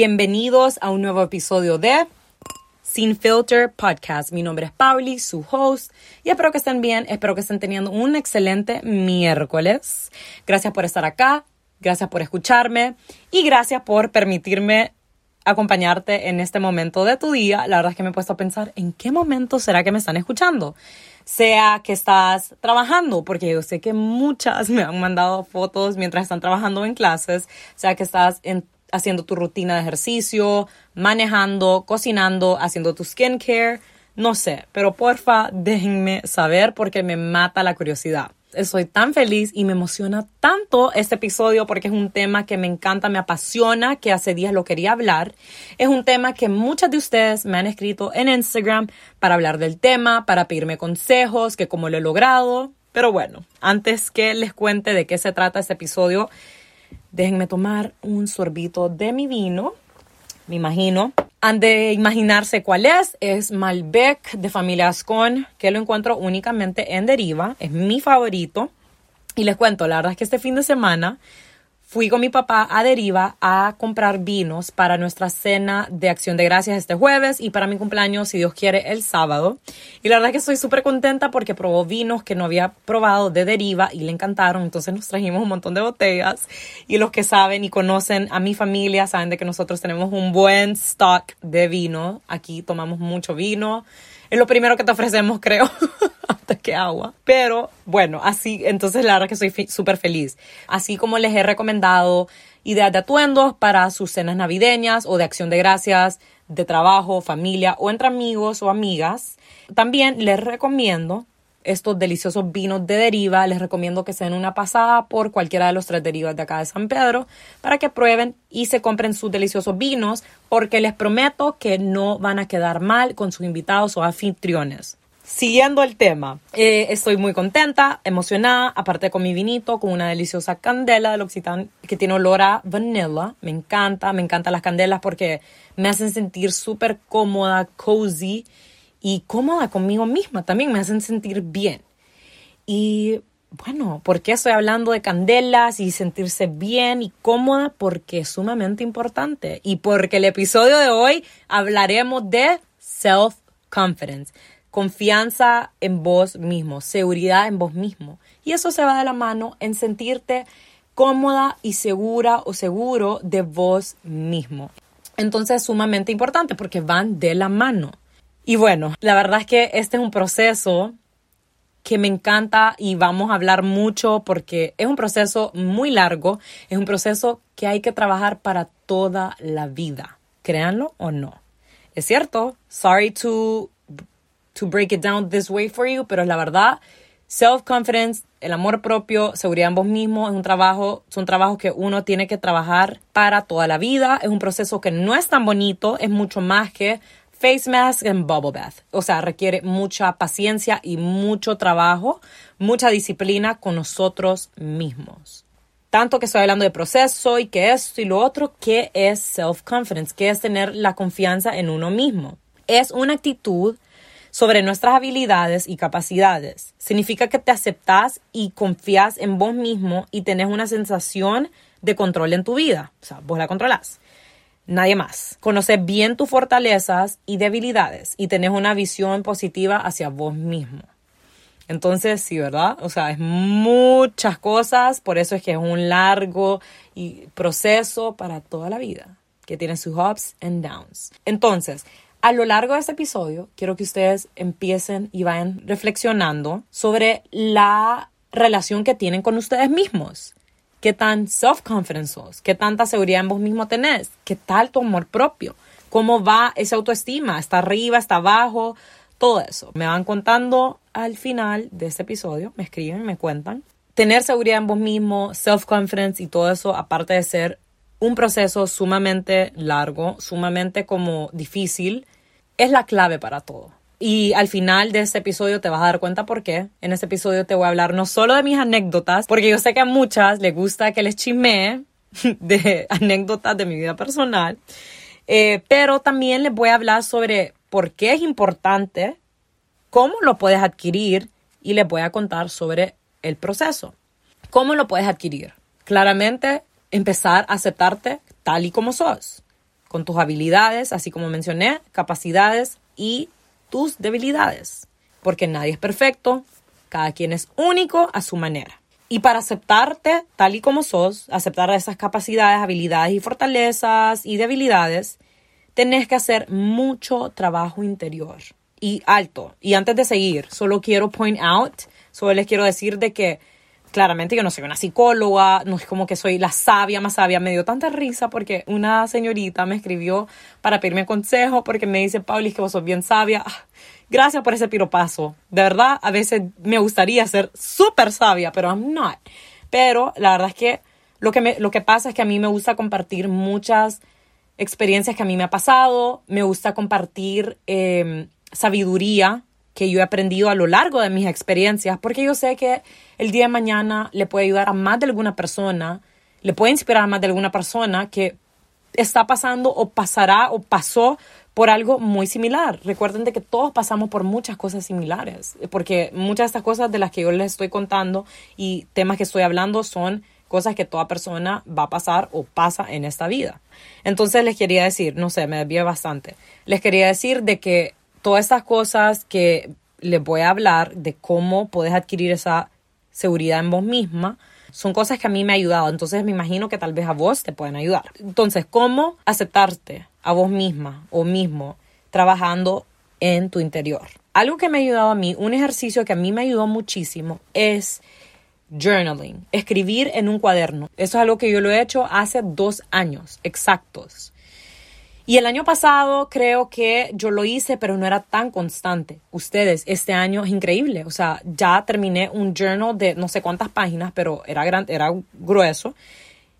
Bienvenidos a un nuevo episodio de Sin Filter Podcast. Mi nombre es Pauli, su host, y espero que estén bien, espero que estén teniendo un excelente miércoles. Gracias por estar acá, gracias por escucharme y gracias por permitirme acompañarte en este momento de tu día. La verdad es que me he puesto a pensar en qué momento será que me están escuchando. Sea que estás trabajando, porque yo sé que muchas me han mandado fotos mientras están trabajando en clases, sea que estás haciendo tu rutina de ejercicio, manejando, cocinando, haciendo tu skincare, no sé, pero porfa déjenme saber porque me mata la curiosidad. Estoy tan feliz y me emociona tanto este episodio porque es un tema que me encanta, me apasiona, que hace días lo quería hablar. Es un tema que muchas de ustedes me han escrito en Instagram para hablar del tema, para pedirme consejos, que cómo lo he logrado. Pero bueno, antes que les cuente de qué se trata este episodio, déjenme tomar un sorbito de mi vino. Me imagino han de imaginarse cuál es. Es Malbec de familia Ascon, que lo encuentro únicamente en Deriva. Es mi favorito. Y les cuento, la verdad es que este fin de semana fui con mi papá a Deriva a comprar vinos para nuestra cena de acción de gracias este jueves y para mi cumpleaños, si Dios quiere, el sábado. Y la verdad es que estoy súper contenta porque probó vinos que no había probado de Deriva y le encantaron. Entonces nos trajimos un montón de botellas. Y los que saben y conocen a mi familia saben de que nosotros tenemos un buen stock de vino. Aquí tomamos mucho vino. Es lo primero que te ofrecemos, creo. que agua. Pero bueno, así, entonces la verdad que soy súper feliz. Así como les he recomendado ideas de atuendos para sus cenas navideñas o de acción de gracias, de trabajo, familia o entre amigos o amigas, también les recomiendo estos deliciosos vinos de deriva. Les recomiendo que se den una pasada por cualquiera de los tres derivas de acá de San Pedro para que prueben y se compren sus deliciosos vinos porque les prometo que no van a quedar mal con sus invitados o anfitriones. Siguiendo el tema, eh, estoy muy contenta, emocionada, aparte con mi vinito, con una deliciosa candela del L'Occitane que tiene olor a vanilla. Me encanta, me encantan las candelas porque me hacen sentir súper cómoda, cozy y cómoda conmigo misma. También me hacen sentir bien. Y bueno, ¿por qué estoy hablando de candelas y sentirse bien y cómoda? Porque es sumamente importante. Y porque el episodio de hoy hablaremos de self-confidence confianza en vos mismo, seguridad en vos mismo. Y eso se va de la mano en sentirte cómoda y segura o seguro de vos mismo. Entonces es sumamente importante porque van de la mano. Y bueno, la verdad es que este es un proceso que me encanta y vamos a hablar mucho porque es un proceso muy largo, es un proceso que hay que trabajar para toda la vida, créanlo o no. Es cierto, sorry to to break it down this way for you, pero la verdad, self-confidence, el amor propio, seguridad en vos mismo, es un trabajo, son trabajos que uno tiene que trabajar para toda la vida. Es un proceso que no es tan bonito, es mucho más que face mask and bubble bath. O sea, requiere mucha paciencia y mucho trabajo, mucha disciplina con nosotros mismos. Tanto que estoy hablando de proceso y que esto y lo otro, que es self-confidence, que es tener la confianza en uno mismo. Es una actitud sobre nuestras habilidades y capacidades. Significa que te aceptas y confías en vos mismo y tenés una sensación de control en tu vida. O sea, vos la controlás. Nadie más. Conoces bien tus fortalezas y debilidades y tenés una visión positiva hacia vos mismo. Entonces, sí, ¿verdad? O sea, es muchas cosas, por eso es que es un largo proceso para toda la vida, que tiene sus ups and downs. Entonces, a lo largo de este episodio, quiero que ustedes empiecen y vayan reflexionando sobre la relación que tienen con ustedes mismos. ¿Qué tan self-confident sos? ¿Qué tanta seguridad en vos mismo tenés? ¿Qué tal tu amor propio? ¿Cómo va esa autoestima? ¿Está arriba? ¿Está abajo? Todo eso. Me van contando al final de este episodio. Me escriben, me cuentan. Tener seguridad en vos mismo, self-confidence y todo eso, aparte de ser un proceso sumamente largo, sumamente como difícil, es la clave para todo. Y al final de este episodio te vas a dar cuenta por qué. En este episodio te voy a hablar no solo de mis anécdotas, porque yo sé que a muchas les gusta que les chismee de anécdotas de mi vida personal, eh, pero también les voy a hablar sobre por qué es importante, cómo lo puedes adquirir y les voy a contar sobre el proceso. ¿Cómo lo puedes adquirir? Claramente empezar a aceptarte tal y como sos. con tus habilidades, así como mencioné, capacidades y tus debilidades. Porque nadie es perfecto, cada quien es único a su manera. Y para aceptarte tal y como sos, aceptar esas capacidades, habilidades y fortalezas y debilidades, tenés que hacer mucho trabajo interior y alto. Y antes de seguir, solo quiero point out, solo les quiero decir de que claramente yo no soy una psicóloga, no es como que soy la sabia más sabia. Me dio tanta risa porque una señorita me escribió para pedirme consejo porque me dice, Pauli, que vos sos bien sabia. Ah, gracias por ese piropazo. De verdad, a veces me gustaría ser súper sabia, pero I'm not. Pero la verdad es que lo que, lo que pasa es que a mí me gusta compartir muchas experiencias que a mí me ha pasado, me gusta compartir em, sabiduría que yo he aprendido a lo largo de mis experiencias, porque yo sé que el día de mañana le puede ayudar a más de alguna persona, le puede inspirar a más de alguna persona que está pasando o pasará o pasó por algo muy similar. Recuerden de que todos pasamos por muchas cosas similares, porque muchas de estas cosas de las que yo les estoy contando y temas que estoy hablando son cosas que toda persona va a pasar o pasa en esta vida. Entonces les quería decir, no sé, me desvié bastante, les quería decir de que todas estas cosas que les voy a hablar de cómo puedes adquirir esa seguridad en vos misma, son cosas que a mí me han ayudado. Entonces me imagino que tal vez a vos te pueden ayudar. Entonces, ¿cómo aceptarte a vos misma o mismo trabajando en tu interior? Algo que me ha ayudado a mí, un ejercicio que a mí me ayudó muchísimo es journaling, escribir en un cuaderno. Eso es algo que yo lo he hecho hace dos años exactos. Y el año pasado creo que yo lo hice, pero no era tan constante. Ustedes, este año es increíble. O sea, ya terminé un journal de no sé cuántas páginas, pero era, grande, era grueso.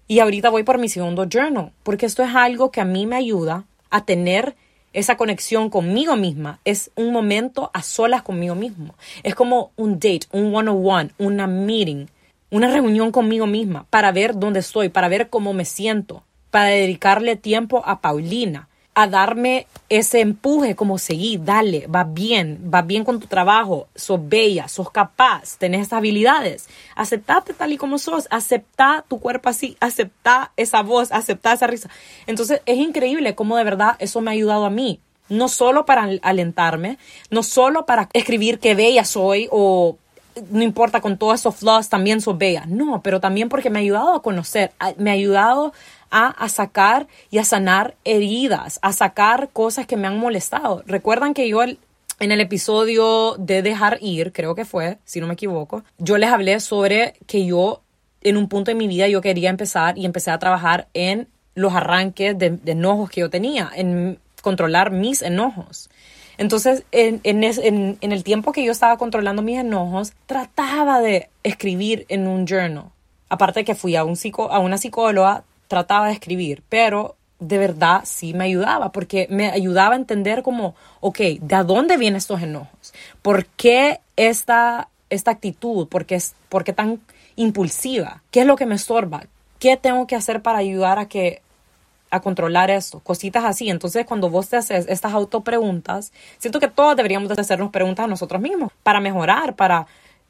Y ahorita voy por mi segundo journal, porque esto es algo que a mí me ayuda a tener esa conexión conmigo misma. Es un momento a solas conmigo mismo. Es como un date, un one-on-one, una meeting, una reunión conmigo misma para ver dónde estoy, para ver cómo me siento para dedicarle tiempo a Paulina, a darme ese empuje como seguir, dale, va bien, va bien con tu trabajo, sos bella, sos capaz, tenés esas habilidades, aceptate tal y como sos, acepta tu cuerpo así, acepta esa voz, acepta esa risa. Entonces es increíble cómo de verdad eso me ha ayudado a mí, no solo para alentarme, no solo para escribir qué bella soy o no importa con todos esos flaws también sos bella, no, pero también porque me ha ayudado a conocer, me ha ayudado a, sacar y a sanar heridas, a sacar cosas que me han molestado. Recuerdan que yo en el episodio de dejar ir, creo que fue, si no me equivoco, yo les hablé sobre que yo en un punto de mi vida yo quería empezar y empecé a trabajar en los arranques de, enojos que yo tenía, en controlar mis enojos. Entonces, en, en, en, el tiempo que yo estaba controlando mis enojos, trataba de escribir en un journal. Aparte de que fui a, un psico, a una psicóloga, trataba de escribir, pero de verdad sí me ayudaba, porque me ayudaba a entender como, ok, ¿de dónde vienen estos enojos? ¿Por qué esta, esta actitud? ¿Por qué, ¿Por qué tan impulsiva? ¿Qué es lo que me estorba? ¿Qué tengo que hacer para ayudar a que a controlar esto, cositas así. Entonces, cuando vos te haces estas autopreguntas, siento que todos deberíamos de hacernos preguntas a nosotros mismos para mejorar, para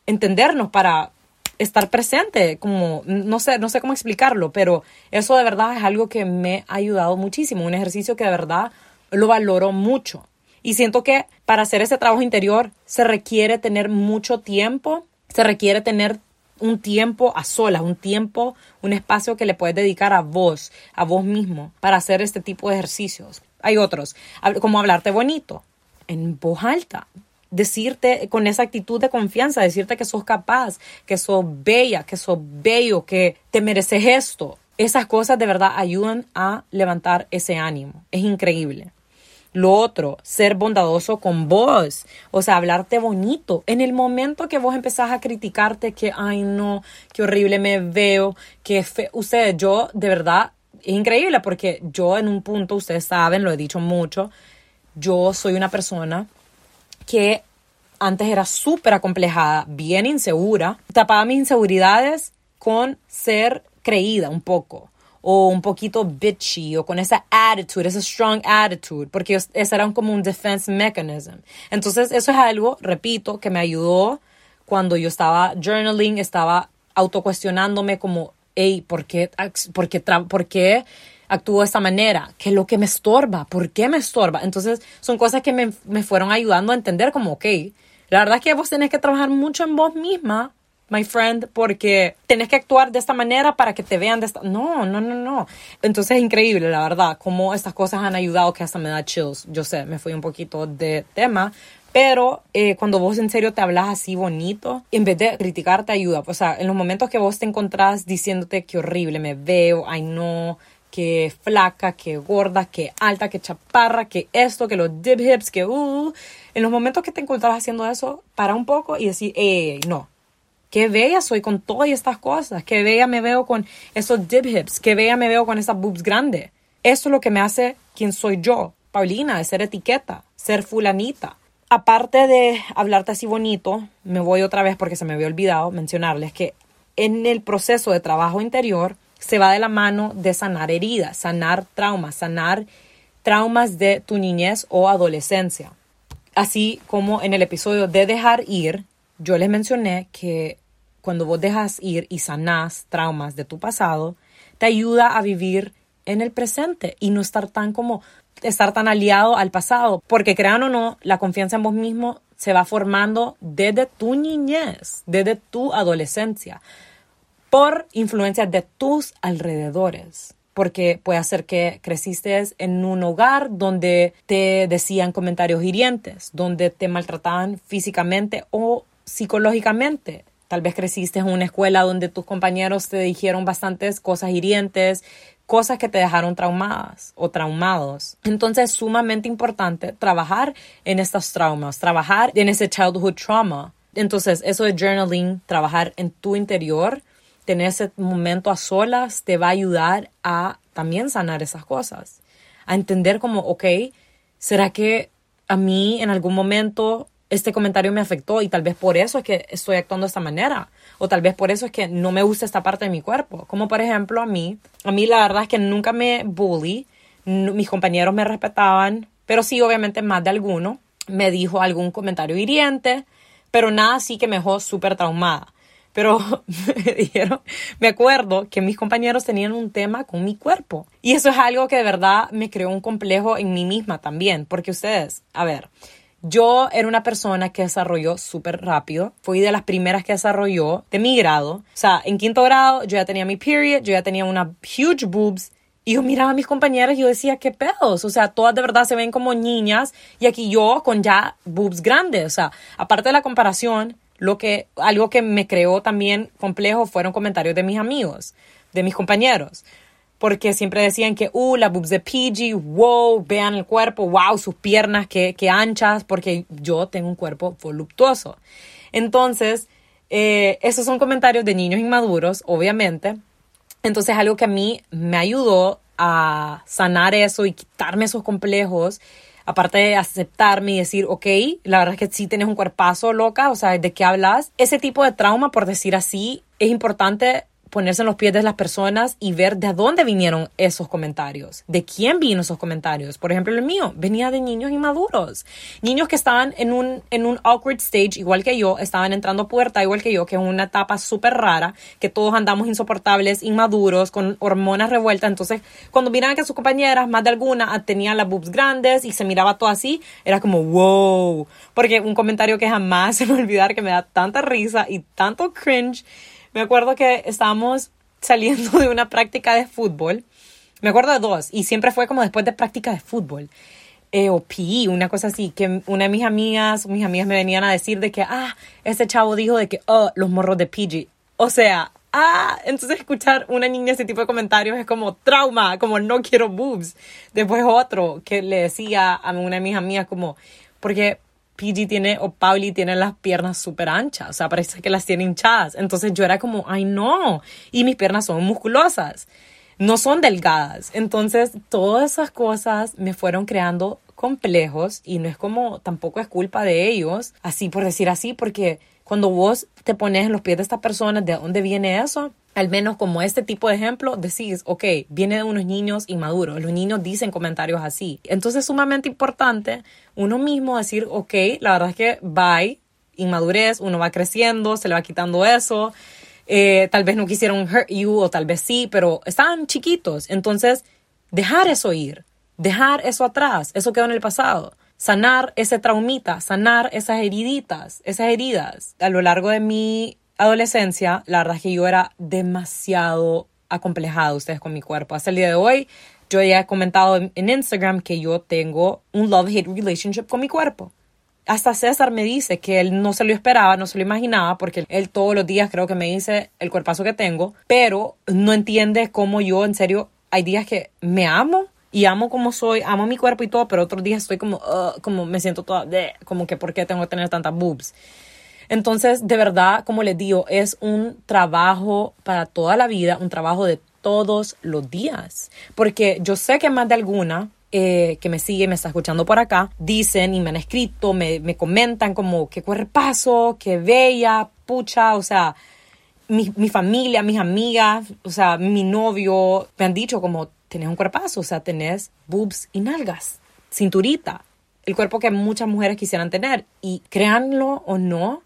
entendernos, para estar presente, como, no sé, no sé cómo explicarlo, pero eso de verdad es algo que me ha ayudado muchísimo, un ejercicio que de verdad lo valoro mucho. Y siento que para hacer ese trabajo interior se requiere tener mucho tiempo, se requiere tener un tiempo a solas, un tiempo, un espacio que le puedes dedicar a vos, a vos mismo, para hacer este tipo de ejercicios. Hay otros, como hablarte bonito, en voz alta, decirte con esa actitud de confianza, decirte que sos capaz, que sos bella, que sos bello, que te mereces esto. Esas cosas de verdad ayudan a levantar ese ánimo. Es increíble. Lo otro, ser bondadoso con vos, o sea, hablarte bonito. En el momento que vos empezás a criticarte que, ay no, qué horrible me veo, que fe ustedes, yo de verdad, es increíble porque yo en un punto, ustedes saben, lo he dicho mucho, yo soy una persona que antes era súper acomplejada, bien insegura, tapaba mis inseguridades con ser creída un poco o un poquito bitchy o con esa attitude, esa strong attitude, porque ese era como un defense mechanism. Entonces eso es algo, repito, que me ayudó cuando yo estaba journaling, estaba autocuestionándome como, hey, ¿por qué, por qué, por actúo de esta manera? ¿Qué es lo que me estorba? ¿Por qué me estorba? Entonces, son cosas que me, me fueron ayudando a entender como, ok, la verdad es que vos tenés que trabajar mucho en vos misma my friend, porque tenés que actuar de esta manera para que te vean de esta... No, no, no, no. Entonces es increíble, la verdad, cómo estas cosas han ayudado que hasta me da chills. Yo sé, me fui un poquito de tema, pero eh, cuando vos en serio te hablas así bonito, en vez de criticar, te ayuda. O sea, en los momentos que vos te encontrás diciéndote que horrible me veo, ay no, que flaca, que gorda, que alta, que chaparra, que esto, que los dip hips, que uh. En los momentos que te encontrás haciendo eso, para un poco y decir, eh, no, Qué bella soy con todas estas cosas. Qué bella me veo con esos dip hips. Qué bella me veo con esas boobs grandes. Eso es lo que me hace quien soy yo, Paulina, de ser etiqueta, ser fulanita. Aparte de hablarte así bonito, me voy otra vez porque se me había olvidado mencionarles que en el proceso de trabajo interior se va de la mano de sanar heridas, sanar traumas, sanar traumas de tu niñez o adolescencia. Así como en el episodio de dejar ir, yo les mencioné que cuando vos dejas ir y sanás traumas de tu pasado, te ayuda a vivir en el presente y no estar tan como estar tan aliado al pasado, porque crean o no, la confianza en vos mismo se va formando desde tu niñez, desde tu adolescencia, por influencias de tus alrededores porque puede ser que creciste en un hogar donde te decían comentarios hirientes, donde te maltrataban físicamente o psicológicamente. Tal vez creciste en una escuela donde tus compañeros te dijeron bastantes cosas hirientes, cosas que te dejaron traumadas o traumados. Entonces es sumamente importante trabajar en estos traumas, trabajar en ese childhood trauma. Entonces eso de journaling, trabajar en tu interior, tener ese momento a solas, te va a ayudar a también sanar esas cosas. A entender como, ok, ¿será que a mí en algún momento este comentario me afectó y tal vez por eso es que estoy actuando de esta manera o tal vez por eso es que no me gusta esta parte de mi cuerpo. Como por ejemplo a mí, a mí la verdad es que nunca me bully, mis compañeros me respetaban, pero sí obviamente más de alguno me dijo algún comentario hiriente, pero nada así que me dejó súper traumada. Pero me dijeron, me acuerdo que mis compañeros tenían un tema con mi cuerpo. Y eso es algo que de verdad me creó un complejo en mí misma también, porque ustedes, a ver, yo era una persona que desarrolló súper rápido. Fui de las primeras que desarrolló de mi grado. O sea, en quinto grado yo ya tenía mi period, yo ya tenía una huge boobs. Y yo miraba a mis compañeras y yo decía, ¿qué pedos? O sea, todas de verdad se ven como niñas y aquí yo con ya boobs grandes. O sea, aparte de la comparación, lo que, algo que me creó también complejo fueron comentarios de mis amigos, de mis compañeros porque siempre decían que, uh, la boobs de PG, wow, vean el cuerpo, wow, sus piernas, qué, anchas, porque yo tengo un cuerpo voluptuoso. Entonces, eh, esos son comentarios de niños inmaduros, obviamente. Entonces, algo que a mí me ayudó a sanar eso y quitarme esos complejos, aparte de aceptarme y decir, ok, la verdad es que sí tienes un cuerpazo loca, o sea, ¿de qué hablas? Ese tipo de trauma, por decir así, es importante ponerse en los pies de las personas y ver de dónde vinieron esos comentarios, de quién vino esos comentarios. Por ejemplo, el mío venía de niños inmaduros, niños que estaban en un, en un awkward stage, igual que yo, estaban entrando puerta, igual que yo, que es una etapa súper rara, que todos andamos insoportables, inmaduros, con hormonas revueltas. Entonces, cuando miraban que sus compañeras, más de alguna, tenían las boobs grandes y se miraba todo así, era como, wow, porque un comentario que jamás se me olvidar, que me da tanta risa y tanto cringe me acuerdo que estábamos saliendo de una práctica de fútbol. Me acuerdo de dos, y siempre fue como después de práctica de fútbol. Eh, o PI, una cosa así, que una de mis amigas, mis amigas me venían a decir de que, ah, ese chavo dijo de que, oh, los morros de PG. O sea, ah, entonces escuchar una niña ese tipo de comentarios es como trauma, como no quiero boobs. Después otro que le decía a una de mis amigas como, porque PG tiene o Pauli tiene las piernas súper anchas, o sea, parece que las tiene hinchadas. Entonces yo era como, ay no, y mis piernas son musculosas, no son delgadas. Entonces todas esas cosas me fueron creando complejos y no es como tampoco es culpa de ellos, así por decir así, porque cuando vos te pones en los pies de esta persona, ¿de dónde viene eso? Al menos como este tipo de ejemplo, decís, ok, viene de unos niños inmaduros, los niños dicen comentarios así. Entonces es sumamente importante uno mismo decir, ok, la verdad es que bye, inmadurez, uno va creciendo, se le va quitando eso, eh, tal vez no quisieron hurt you o tal vez sí, pero estaban chiquitos, entonces dejar eso ir, dejar eso atrás, eso quedó en el pasado. Sanar ese traumita, sanar esas heriditas, esas heridas. A lo largo de mi adolescencia, la verdad es que yo era demasiado acomplejada, ustedes, con mi cuerpo. Hasta el día de hoy, yo ya he comentado en, Instagram que yo tengo un love-hate relationship con mi cuerpo. Hasta César me dice que él no se lo esperaba, no se lo imaginaba, porque él todos los días creo que me dice el cuerpazo que tengo, pero no entiende cómo yo, en serio, hay días que me amo y amo como soy, amo mi cuerpo y todo, pero otros días estoy como, uh, como me siento toda, como que por qué tengo que tener tantas boobs. Entonces, de verdad, como les digo, es un trabajo para toda la vida, un trabajo de todos los días. Porque yo sé que más de alguna eh, que me sigue, me está escuchando por acá, dicen y me han escrito, me, me comentan como qué cuerpazo, qué bella, pucha, o sea, mi, mi, familia, mis amigas, o sea, mi novio, me han dicho como tenés un cuerpazo, o sea, tenés boobs y nalgas, cinturita, el cuerpo que muchas mujeres quisieran tener. Y créanlo o no,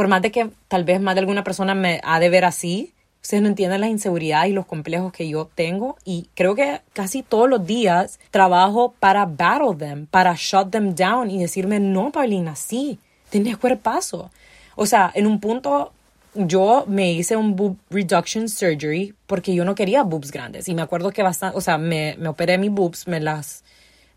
por más de que tal vez más de alguna persona me ha de ver así, Ustedes no entienden las inseguridades y los complejos que yo tengo y creo que casi todos los días trabajo para battle them, para shut them down y decirme, no, Paulina, sí, tienes cuerpazo. O sea, en un punto yo me hice un boob reduction surgery porque yo no quería boobs grandes y me acuerdo que bastante, o sea, me, me operé mis boobs, me las,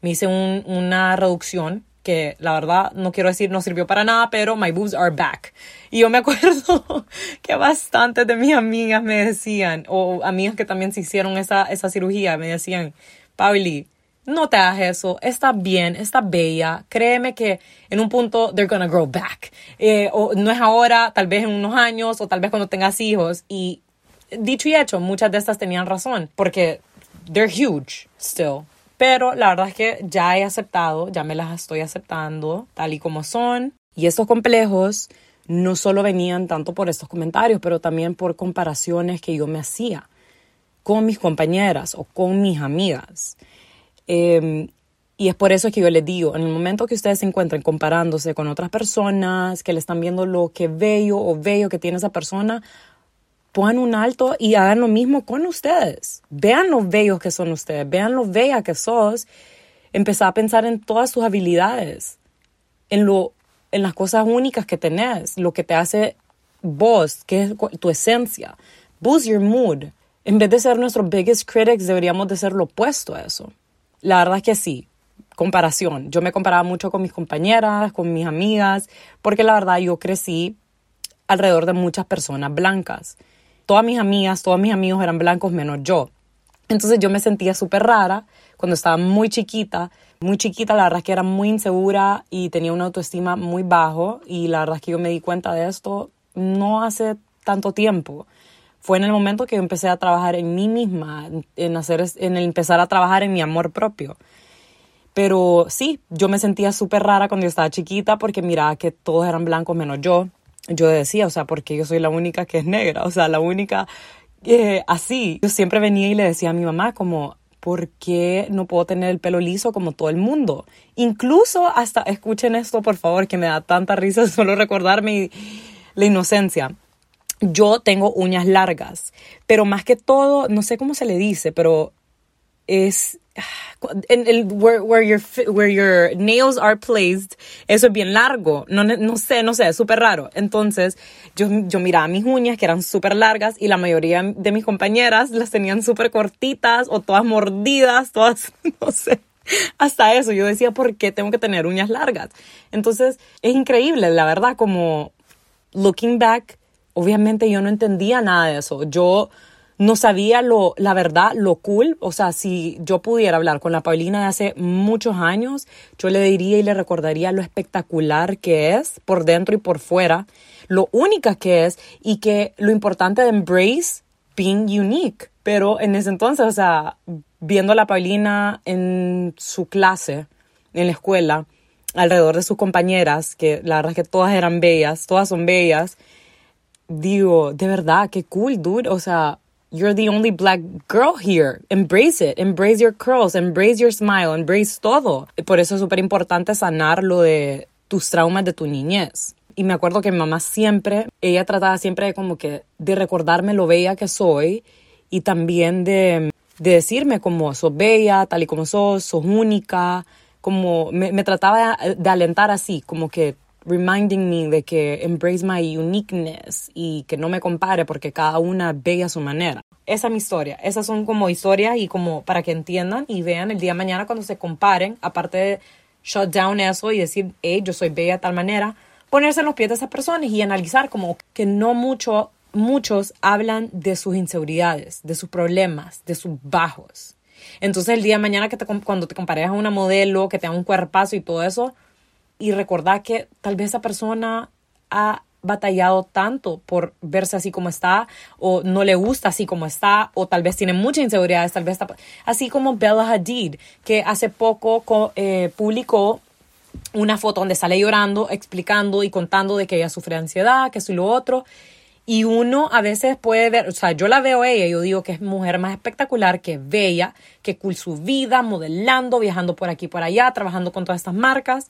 me hice un, una reducción que la verdad no quiero decir no sirvió para nada, pero my boobs are back. Y yo me acuerdo que bastantes de mis amigas me decían, o amigas que también se hicieron esa, esa cirugía, me decían, Pauli, no te hagas eso, está bien, está bella, créeme que en un punto they're gonna grow back. Eh, o no es ahora, tal vez en unos años, o tal vez cuando tengas hijos. Y dicho y hecho, muchas de estas tenían razón, porque they're huge still. Pero la verdad es que ya he aceptado, ya me las estoy aceptando tal y como son. Y estos complejos no solo venían tanto por estos comentarios, pero también por comparaciones que yo me hacía con mis compañeras o con mis amigas. Em, y es por eso que yo les digo, en el momento que ustedes se encuentren comparándose con otras personas, que le están viendo lo que bello o bello que tiene esa persona, pongan un alto y hagan lo mismo con ustedes. Vean lo bellos que son ustedes, vean lo bella que sos. Empezar a pensar en todas sus habilidades, en, lo, en las cosas únicas que tenés, lo que te hace vos, que es tu esencia. Boost your mood. En vez de ser nuestros biggest critics, deberíamos de ser lo opuesto a eso. La verdad es que sí, comparación. Yo me comparaba mucho con mis compañeras, con mis amigas, porque la verdad yo crecí alrededor de muchas personas blancas todas mis amigas, todos mis amigos eran blancos menos yo. Entonces yo me sentía súper rara cuando estaba muy chiquita. Muy chiquita, la verdad es que era muy insegura y tenía una autoestima muy bajo y la verdad es que yo me di cuenta de esto no hace tanto tiempo. Fue en el momento que yo empecé a trabajar en mí misma, en, hacer, en empezar a trabajar en mi amor propio. Pero sí, yo me sentía súper rara cuando yo estaba chiquita porque miraba que todos eran blancos menos yo yo decía, o sea, porque yo soy la única que es negra, o sea, la única eh, así. Yo siempre venía y le decía a mi mamá como, ¿por qué no puedo tener el pelo liso como todo el mundo? Incluso hasta, escuchen esto por favor, que me da tanta risa solo recordarme la inocencia. Yo tengo uñas largas, pero más que todo, no sé cómo se le dice, pero es en el where, where, your, where your nails are placed, eso es bien largo. No, no sé, no sé, es súper raro. Entonces, yo, yo miraba mis uñas que eran súper largas y la mayoría de mis compañeras las tenían súper cortitas o todas mordidas, todas, no sé. Hasta eso, yo decía, ¿por qué tengo que tener uñas largas? Entonces, es increíble, la verdad, como looking back, obviamente yo no entendía nada de eso. Yo no sabía lo, la verdad, lo cool. O sea, si yo pudiera hablar con la Paulina de hace muchos años, yo le diría y le recordaría lo espectacular que es por dentro y por fuera, lo única que es y que lo importante de embrace being unique. Pero en ese entonces, o sea, viendo a la Paulina en su clase, en la escuela, alrededor de sus compañeras, que la verdad es que todas eran bellas, todas son bellas, digo, de verdad, qué cool, dude. O sea, You're the only black girl here. Embrace it. Embrace your curls. Embrace your smile. Embrace todo. Por eso es súper importante sanar lo de tus traumas de tu niñez. Y me acuerdo que mi mamá siempre, ella trataba siempre de como que de recordarme lo bella que soy y también de de decirme como sos bella, tal y como sos, sos única, como me, me trataba de alentar así, como que reminding me de que embrace my uniqueness y que no me compare porque cada una ve a su manera. Esa es mi historia. Esas son como historias y como para que entiendan y vean el día de mañana cuando se comparen, aparte de shut down eso y decir, hey, yo soy bella de tal manera, ponerse en los pies de esas personas y analizar como que no mucho, muchos hablan de sus inseguridades, de sus problemas, de sus bajos. Entonces el día de mañana que cuando te compares a una modelo que tenga un cuerpazo y todo eso, y recordar que tal vez esa persona ha batallado tanto por verse así como está o no le gusta así como está o tal vez tiene muchas inseguridades, tal vez está así como Bella Hadid que hace poco eh, publicó una foto donde sale llorando, explicando y contando de que ella sufre ansiedad, que eso y lo otro. Y uno a veces puede ver, o sea, yo la veo a ella, yo digo que es mujer más espectacular, que bella, que cool su vida, modelando, viajando por aquí por allá, trabajando con todas estas marcas.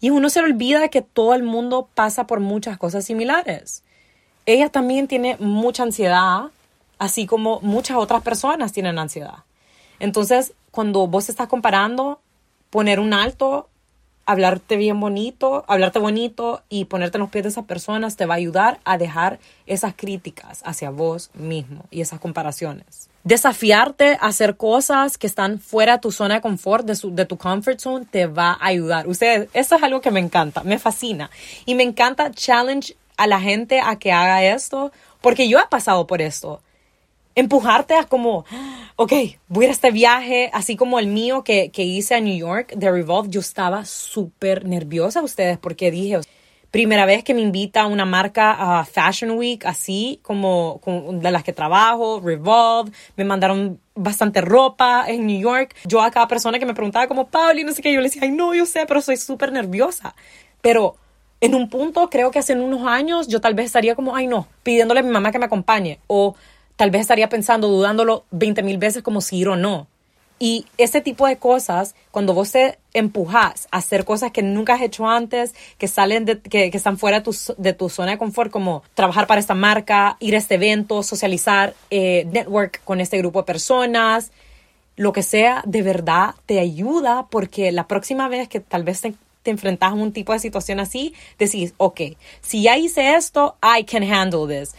Y uno se olvida que todo el mundo pasa por muchas cosas similares. Ella también tiene mucha ansiedad, así como muchas otras personas tienen ansiedad. Entonces, cuando vos estás comparando, poner un alto, hablarte bien bonito, hablarte bonito y ponerte en los pies de esas personas te va a ayudar a dejar esas críticas hacia vos mismo y esas comparaciones. Desafiarte a hacer cosas que están fuera de tu zona de confort, de, de tu comfort zone, te va a ayudar. Ustedes, eso es algo que me encanta, me fascina. Y me encanta challenge a la gente a que haga esto, porque yo he pasado por esto empujarte a como, ok, voy a este viaje, así como el mío que, que hice a New York de Revolve, yo estaba súper nerviosa ustedes porque dije, primera vez que me invita una marca a Fashion Week, así como, de las que trabajo, Revolve, me mandaron bastante ropa en New York. Yo a cada persona que me preguntaba como, Pauli, no sé qué, yo le decía, ay, no, yo sé, pero soy súper nerviosa. Pero en un punto, creo que hace unos años, yo tal vez estaría como, ay, no, pidiéndole a mi mamá que me acompañe. O tal vez estaría pensando, dudándolo 20 mil veces como si ir o no. Y ese tipo de cosas, cuando vos te empujas a hacer cosas que nunca has hecho antes, que salen de, que, están fuera de tu, de tu, zona de confort, como trabajar para esta marca, ir a este evento, socializar, eh, network con este grupo de personas, lo que sea, de verdad te ayuda porque la próxima vez que tal vez te, te enfrentas a un tipo de situación así, decís, ok, si ya hice esto, I can handle this.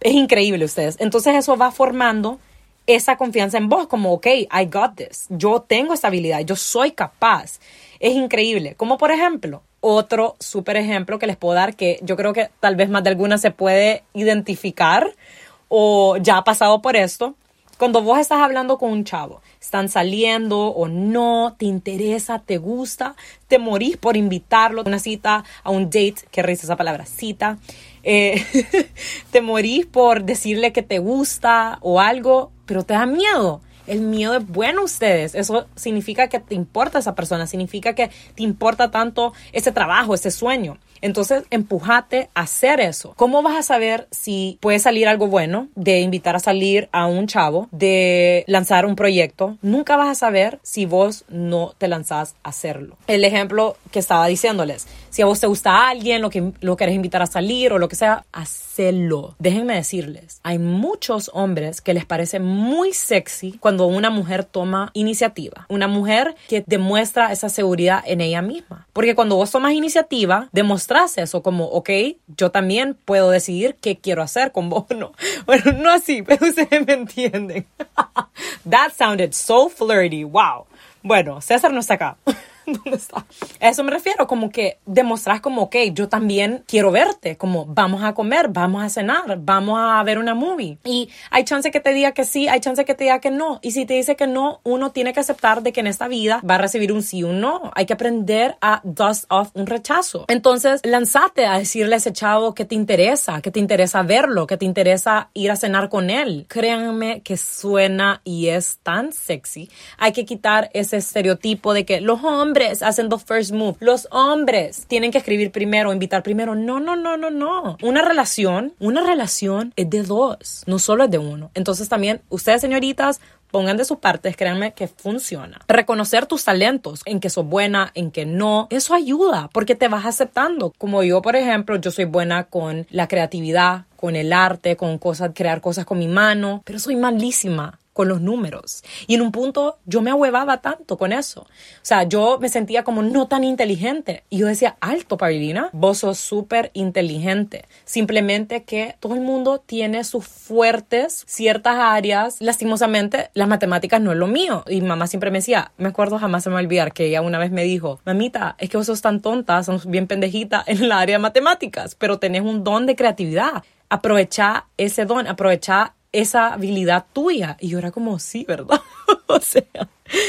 Es increíble ustedes. Entonces eso va formando esa confianza en vos, como, ok, I got this. Yo tengo esta habilidad, yo soy capaz. Es increíble. Como por ejemplo, otro súper ejemplo que les puedo dar que yo creo que tal vez más de alguna se puede identificar o ya ha pasado por esto. Cuando vos estás hablando con un chavo, están saliendo o no, te interesa, te gusta, te morís por invitarlo a una cita, a un date, que risa esa palabra, cita, eh, te morís por decirle que te gusta o algo, pero te da miedo. El miedo es bueno ustedes. Eso significa que te importa esa persona, significa que te importa tanto ese trabajo, ese sueño. Entonces, empujate a hacer eso. ¿Cómo vas a saber si puede salir algo bueno de invitar a salir a un chavo, de lanzar un proyecto? Nunca vas a saber si vos no te lanzás a hacerlo. El ejemplo que estaba diciéndoles, si a vos te gusta alguien, lo que lo querés invitar a salir o lo que sea, Déjenme decirles, hay muchos hombres que les parece muy sexy cuando una mujer toma iniciativa. Una mujer que demuestra esa seguridad en ella misma. Porque cuando vos tomas iniciativa, demostras eso, como, ok, yo también puedo decidir qué quiero hacer con vos. No, bueno, no así, pero ustedes me entienden. That sounded so flirty, wow. Bueno, César no está acá. ¿Dónde está? A eso me refiero, como que demostras como, ok, yo también quiero verte, como vamos a comer, vamos a cenar, vamos a ver una movie. Y hay chance que te diga que sí, hay chance que te diga que no. Y si te dice que no, uno tiene que aceptar de que en esta vida va a recibir un sí un no. Hay que aprender a dust off un rechazo. Entonces, lanzate a decirle a ese chavo que te interesa, que te interesa verlo, que te interesa ir a cenar con él. Créanme que suena y es tan sexy. Hay que quitar ese estereotipo de que los hombres hombres hacen the first move. Los hombres tienen que escribir primero, invitar primero. No, no, no, no, no. Una relación, una relación es de dos, no solo es de uno. Entonces también ustedes, señoritas, pongan de sus partes, créanme que funciona. Reconocer tus talentos, en que sos buena, en que no, eso ayuda porque te vas aceptando. Como yo, por ejemplo, yo soy buena con la creatividad, con el arte, con cosas, crear cosas con mi mano, pero soy malísima con los números. Y en un punto yo me ahuevaba tanto con eso. O sea, yo me sentía como no tan inteligente. Y yo decía, alto, Paulina, vos sos súper inteligente. Simplemente que todo el mundo tiene sus fuertes ciertas áreas. Lastimosamente, las matemáticas no es lo mío. Y mamá siempre me decía, me acuerdo jamás se me va olvidar que ella una vez me dijo, mamita, es que vos sos tan tonta, sos bien pendejita en el área de matemáticas, pero tenés un don de creatividad. Aprovecha ese don, aprovecha esa habilidad tuya. Y yo era como, sí, ¿verdad? o sea,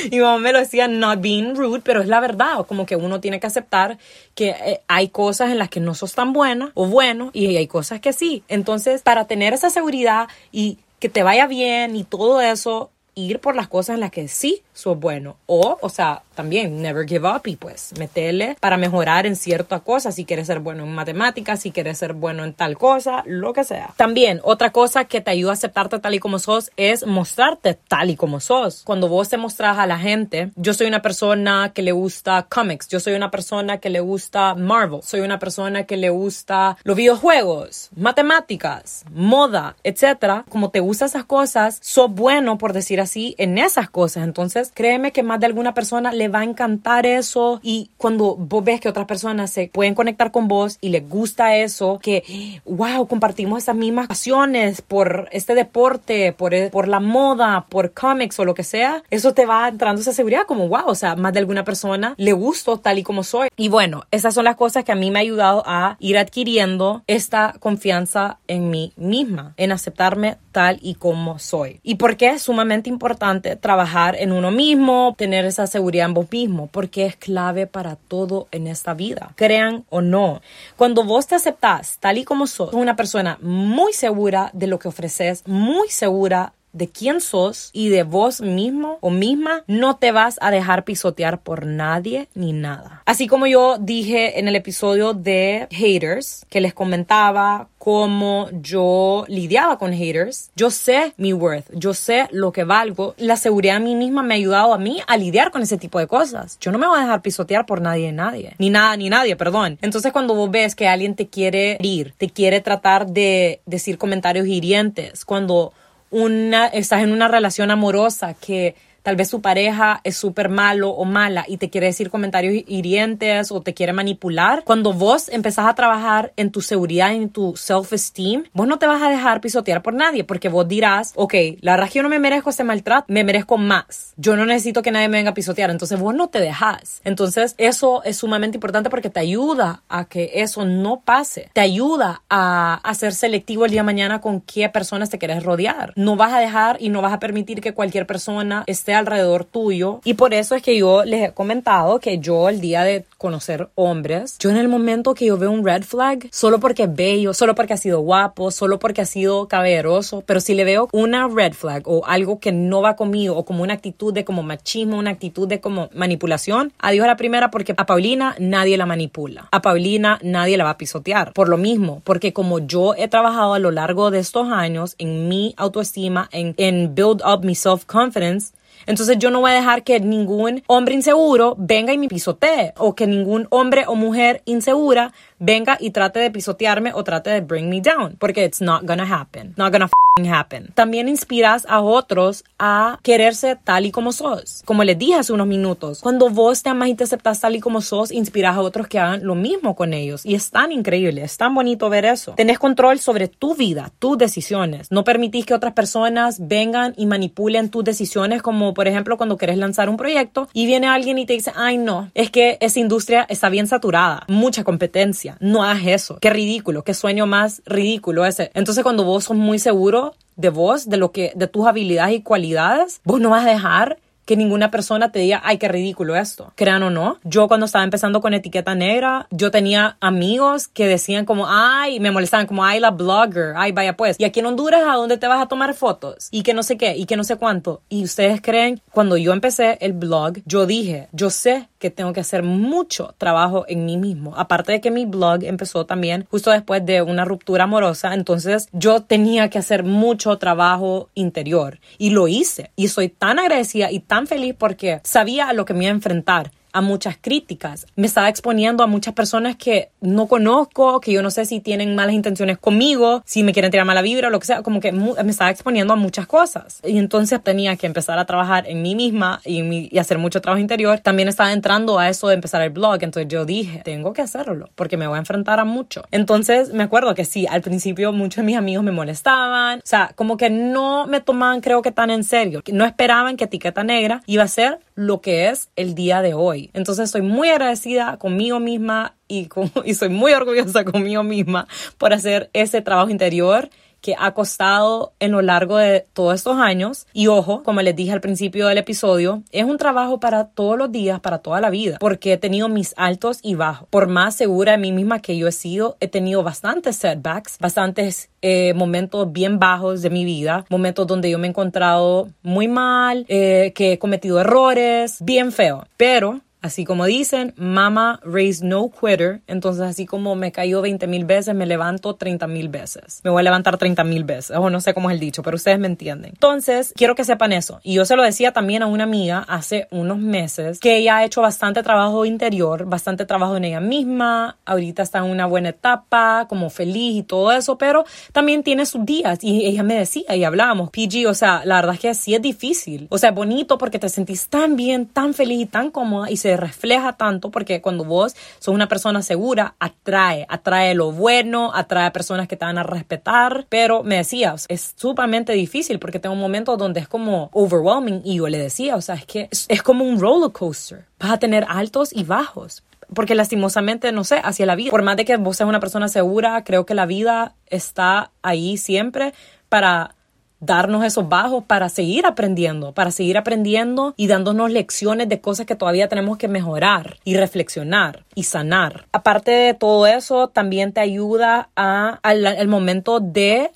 y mamá me lo decía, not being rude, pero es la verdad. Como que uno tiene que aceptar que eh, hay cosas en las que no sos tan buena o bueno y hay cosas que sí. Entonces, para tener esa seguridad y que te vaya bien y todo eso, ir por las cosas en las que sí sos bueno. O, o sea, también never give up y pues meterle para mejorar en ciertas cosas. Si quieres ser bueno en matemáticas, si quieres ser bueno en tal cosa, lo que sea. También, otra cosa que te ayuda a aceptarte tal y como sos es mostrarte tal y como sos. Cuando vos te mostras a la gente, yo soy una persona que le gusta comics, yo soy una persona que le gusta Marvel, soy una persona que le gusta los videojuegos, matemáticas, moda, etcétera. Como te gustan esas cosas, sos bueno, por decir así, en esas cosas. Entonces, créeme que más de alguna persona le va a encantar eso y cuando vos ves que otras personas se pueden conectar con vos y les gusta eso, que, wow, compartimos esas mismas pasiones por este deporte, por, por la moda, por cómics o lo que sea, eso te va entrando esa seguridad como, wow, o sea, más de alguna persona le gusto tal y como soy. Y bueno, esas son las cosas que a mí me ha ayudado a ir adquiriendo esta confianza en mí misma, en aceptarme tal y como soy. ¿Y por qué es sumamente importante trabajar en uno mismo, tener esa seguridad en vos mismo? Porque es clave para todo en esta vida, crean o no. Cuando vos te aceptás tal y como sos, una persona muy segura de lo que ofreces, muy segura de quién sos y de vos mismo o misma, no te vas a dejar pisotear por nadie ni nada. Así como yo dije en el episodio de haters, que les comentaba cómo yo lidiaba con haters, yo sé mi worth, yo sé lo que valgo. La seguridad en mí misma me ha ayudado a mí a lidiar con ese tipo de cosas. Yo no me voy a dejar pisotear por nadie ni nadie, ni nada ni nadie, perdón. Entonces cuando vos ves que alguien te quiere herir, te quiere tratar de decir comentarios hirientes, cuando una, estás en una relación amorosa que tal vez su pareja es súper malo o mala y te quiere decir comentarios hirientes o te quiere manipular, cuando vos empezás a trabajar en tu seguridad, en tu self-esteem, vos no te vas a dejar pisotear por nadie porque vos dirás, ok, la verdad yo no me merezco ese maltrato, me merezco más. Yo no necesito que nadie me venga a pisotear, entonces vos no te dejas. Entonces eso es sumamente importante porque te ayuda a que eso no pase. Te ayuda a, a ser selectivo el día de mañana con qué personas te quieres rodear. No vas a dejar y no vas a permitir que cualquier persona esté alrededor tuyo. Y por eso es que yo les he comentado que yo el día de conocer hombres, yo en el momento que yo veo un red flag, solo porque es bello, solo porque ha sido guapo, solo porque ha sido caballeroso, pero si le veo una red flag o algo que no va conmigo o como una actitud de como machismo, una actitud de como manipulación, adiós a la primera porque a Paulina nadie la manipula. A Paulina nadie la va a pisotear. Por lo mismo, porque como yo he trabajado a lo largo de estos años en mi autoestima, en, en build up mi self-confidence, entonces yo no voy a dejar que ningún hombre inseguro venga y me pisotee o que ningún hombre o mujer insegura venga y trate de pisotearme o trate de bring me down porque it's not gonna happen. Not gonna happen. También inspiras a otros a quererse tal y como sos. Como les dije hace unos minutos, cuando vos te amas y te aceptas tal y como sos, inspiras a otros que hagan lo mismo con ellos. Y es tan increíble, es tan bonito ver eso. Tenés control sobre tu vida, tus decisiones. No permitís que otras personas vengan y manipulen tus decisiones, como por ejemplo cuando quieres lanzar un proyecto y viene alguien y te dice, ay no, es que esa industria está bien saturada, mucha competencia, no hagas eso. Qué ridículo, qué sueño más ridículo ese. Entonces cuando vos sos muy seguro, de vos, de lo que, de tus habilidades y cualidades, vos no vas a dejar que ninguna persona te diga, ay, qué ridículo esto. Crean o no, yo cuando estaba empezando con etiqueta negra, yo tenía amigos que decían como, ay, me molestaban como, ay, la blogger, ay, vaya pues. Y aquí en Honduras, ¿a dónde te vas a tomar fotos? Y que no sé qué, y que no sé cuánto. Y ustedes creen, cuando yo empecé el blog, yo dije, yo sé que tengo que hacer mucho trabajo en mí mismo. Aparte de que mi blog empezó también justo después de una ruptura amorosa, entonces yo tenía que hacer mucho trabajo interior y lo hice. Y soy tan agradecida y tan feliz porque sabía a lo que me iba a enfrentar a muchas críticas. Me estaba exponiendo a muchas personas que no conozco, que yo no sé si tienen malas intenciones conmigo, si me quieren tirar mala vibra o lo que sea, como que me estaba exponiendo a muchas cosas. Y entonces tenía que empezar a trabajar en mí misma y, y hacer mucho trabajo interior. También estaba entrando a eso de empezar el blog, entonces yo dije, tengo que hacerlo porque me voy a enfrentar a mucho. Entonces me acuerdo que sí, al principio muchos de mis amigos me molestaban, o sea, como que no me tomaban creo que tan en serio, no esperaban que Etiqueta Negra iba a ser lo que es el día de hoy. Entonces estoy muy agradecida conmigo misma y, y soy muy orgullosa conmigo misma por hacer ese trabajo interior que ha costado en lo largo de todos estos años. Y ojo, como les dije al principio del episodio, es un trabajo para todos los días, para toda la vida, porque he tenido mis altos y bajos. Por más segura de mí misma que yo he sido, he tenido bastantes setbacks, bastantes eh, momentos bien bajos de mi vida, momentos donde yo me he encontrado muy mal, eh, que he cometido errores, bien feo. Pero Así como dicen, mama raised no quitter. Entonces, así como me cayó 20 mil veces, me levanto 30 mil veces. Me voy a levantar 30 mil veces. O no sé cómo es el dicho, pero ustedes me entienden. Entonces, quiero que sepan eso. Y yo se lo decía también a una amiga hace unos meses que ella ha hecho bastante trabajo interior, bastante trabajo en ella misma. Ahorita está en una buena etapa, como feliz y todo eso, pero también tiene sus días. Y ella me decía y hablábamos, PG, o sea, la verdad es que así es difícil. O sea, es bonito porque te sentís tan bien, tan feliz y tan cómoda y se refleja tanto porque cuando vos sos una persona segura, atrae, atrae lo bueno, atrae a personas que te van a respetar. Pero me decías, es sumamente difícil porque tengo momentos donde es como overwhelming y yo le decía, o sea, es que es, es como un roller coaster. Vas a tener altos y bajos porque lastimosamente, no sé, hacia la vida. Por más de que vos seas una persona segura, creo que la vida está ahí siempre para darnos esos bajos para seguir aprendiendo, para seguir aprendiendo y dándonos lecciones de cosas que todavía tenemos que mejorar y reflexionar y sanar. Aparte de todo eso, también te ayuda a, al momento de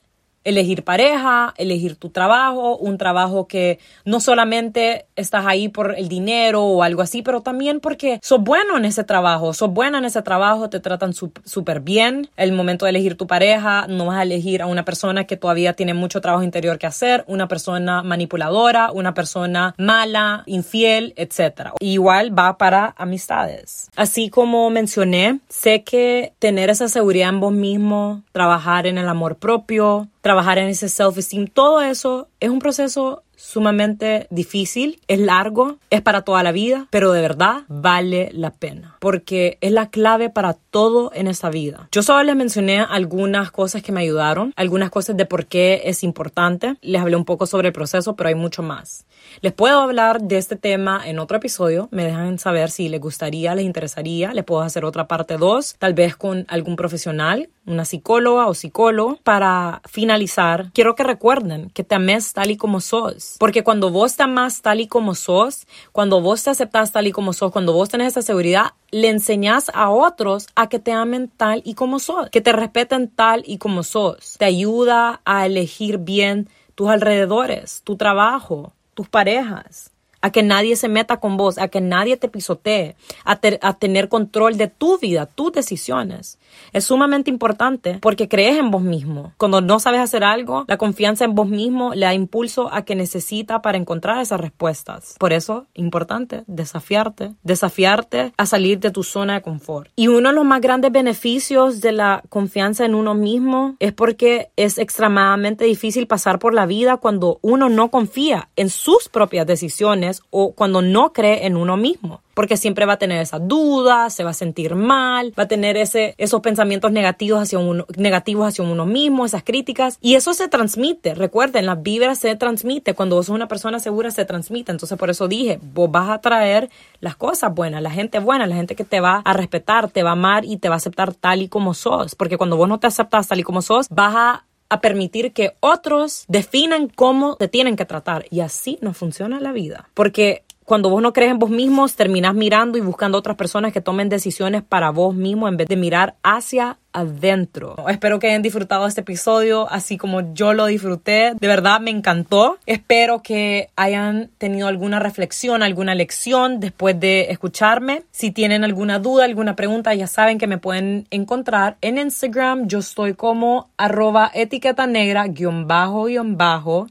elegir pareja, elegir tu trabajo, un trabajo que no solamente estás ahí por el dinero o algo así, pero también porque sos bueno en ese trabajo, sos buena en ese trabajo, te tratan súper bien. El momento de elegir tu pareja, no vas a elegir a una persona que todavía tiene mucho trabajo interior que hacer, una persona manipuladora, una persona mala, infiel, etc. Igual va para amistades. Así como mencioné, sé que tener esa seguridad en vos mismo, trabajar en el amor propio, trabajar en ese self-esteem, todo eso es un proceso sumamente difícil, es largo, es para toda la vida, pero de verdad vale la pena, porque es la clave para todo en esta vida. Yo solo les mencioné algunas cosas que me ayudaron, algunas cosas de por qué es importante, les hablé un poco sobre el proceso, pero hay mucho más. Les puedo hablar de este tema en otro episodio, me dejan saber si les gustaría, les interesaría, les puedo hacer otra parte 2, tal vez con algún profesional, una psicóloga o psicólogo. Para finalizar, quiero que recuerden que te ames tal y como sos porque cuando vos te amas tal y como sos, cuando vos te aceptas tal y como sos, cuando vos tenés esa seguridad, le enseñas a otros a que te amen tal y como sos, que te respeten tal y como sos. Te ayuda a elegir bien tus alrededores, tu trabajo, tus parejas a que nadie se meta con vos, a que nadie te pisotee, a, tener control de tu vida, tus decisiones. Es sumamente importante porque crees en vos mismo. Cuando no sabes hacer algo, la confianza en vos mismo le da impulso a que necesita para encontrar esas respuestas. Por eso, importante, desafiarte, desafiarte a salir de tu zona de confort. Y uno de los más grandes beneficios de la confianza en uno mismo es porque es extremadamente difícil pasar por la vida cuando uno no confía en sus propias decisiones o cuando no cree en uno mismo porque siempre va a tener esa duda, se va a sentir mal, va a tener ese, esos pensamientos negativos hacia, uno, negativos hacia uno mismo, esas críticas. Y eso se transmite, recuerden, las vibras se transmite. Cuando vos sos una persona segura, se transmite. Entonces, por eso dije, vos vas a traer las cosas buenas, la gente buena, la gente que te va a respetar, te va a amar y te va a aceptar tal y como sos. Porque cuando vos no te aceptas tal y como sos, vas a a permitir que otros definan cómo te tienen que tratar. Y así no funciona la vida. Porque cuando vos no crees en vos mismos, terminás mirando y buscando otras personas que tomen decisiones para vos mismo en vez de mirar hacia adentro. Espero que hayan disfrutado este episodio así como yo lo disfruté. De verdad me encantó. Espero que hayan tenido alguna reflexión, alguna lección después de escucharme. Si tienen alguna duda, alguna pregunta, ya saben que me pueden encontrar en Instagram. Yo estoy como arroba etiqueta negra guion bajo guion bajo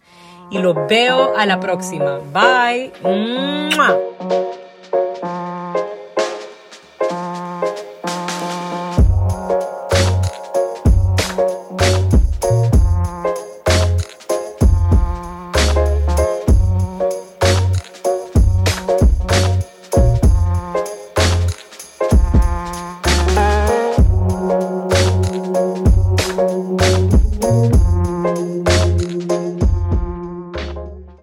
y los veo a la próxima. Bye.